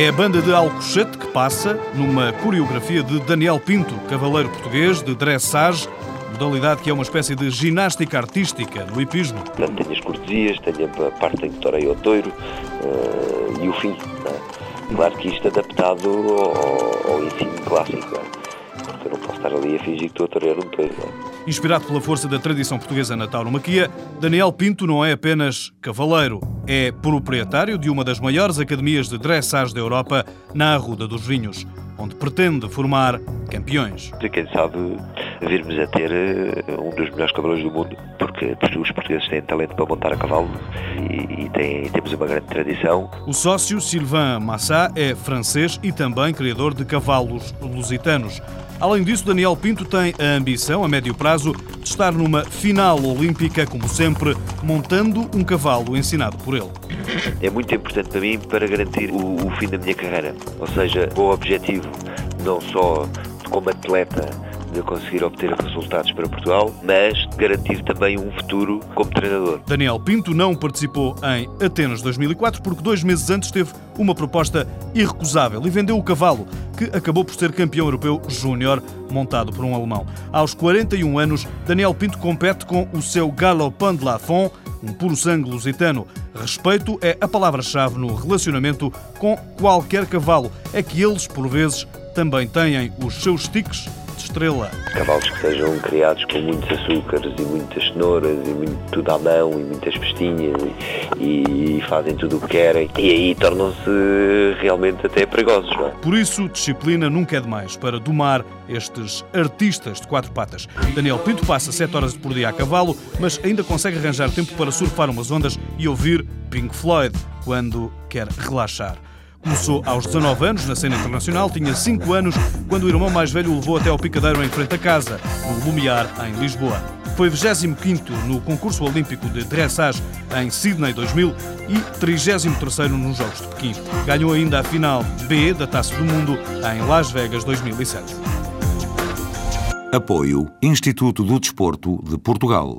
É a banda de Alcochete que passa numa coreografia de Daniel Pinto, cavaleiro português de dressage, modalidade que é uma espécie de ginástica artística no hipismo. Tenho as cortesias, tenho a parte em que torei o touro uh, e o fim. É? Claro que isto adaptado ao, ao ensino clássico, é? porque eu não posso estar ali a fingir que estou a torear um touro. É? Inspirado pela força da tradição portuguesa na tauromaquia, Daniel Pinto não é apenas cavaleiro, é proprietário de uma das maiores academias de dressage da Europa, na Arruda dos Vinhos, onde pretende formar campeões. Quem sabe virmos a ter eh, um dos melhores cavaleiros do mundo, porque os portugueses têm talento para montar a cavalo e, e têm, temos uma grande tradição. O sócio Sylvain Massat é francês e também criador de cavalos lusitanos. Além disso, Daniel Pinto tem a ambição, a médio prazo, de estar numa final olímpica, como sempre, montando um cavalo ensinado por ele. É muito importante para mim para garantir o, o fim da minha carreira. Ou seja, o objetivo não só como atleta de conseguir obter resultados para Portugal, mas garantir também um futuro como treinador. Daniel Pinto não participou em Atenas 2004 porque dois meses antes teve uma proposta irrecusável e vendeu o cavalo, que acabou por ser campeão europeu júnior, montado por um alemão. Aos 41 anos, Daniel Pinto compete com o seu Galopin de Lafon, um puro sangue lusitano. Respeito é a palavra-chave no relacionamento com qualquer cavalo. É que eles, por vezes, também têm os seus tiques estrela. Cavalos que sejam criados com muitos açúcares e muitas cenouras e muito tudo à mão e muitas festinhas e, e fazem tudo o que querem e aí tornam-se realmente até perigosos. Não é? Por isso, disciplina nunca é demais para domar estes artistas de quatro patas. Daniel Pinto passa sete horas por dia a cavalo, mas ainda consegue arranjar tempo para surfar umas ondas e ouvir Pink Floyd quando quer relaxar. Começou aos 19 anos na cena internacional, tinha 5 anos quando o irmão mais velho o levou até ao picadeiro em frente à casa, no Lumiar, em Lisboa. Foi 25 no concurso olímpico de dressage em Sydney 2000 e 33 nos Jogos de Pequim. Ganhou ainda a final B da Taça do Mundo em Las Vegas 2007. Apoio Instituto do Desporto de Portugal.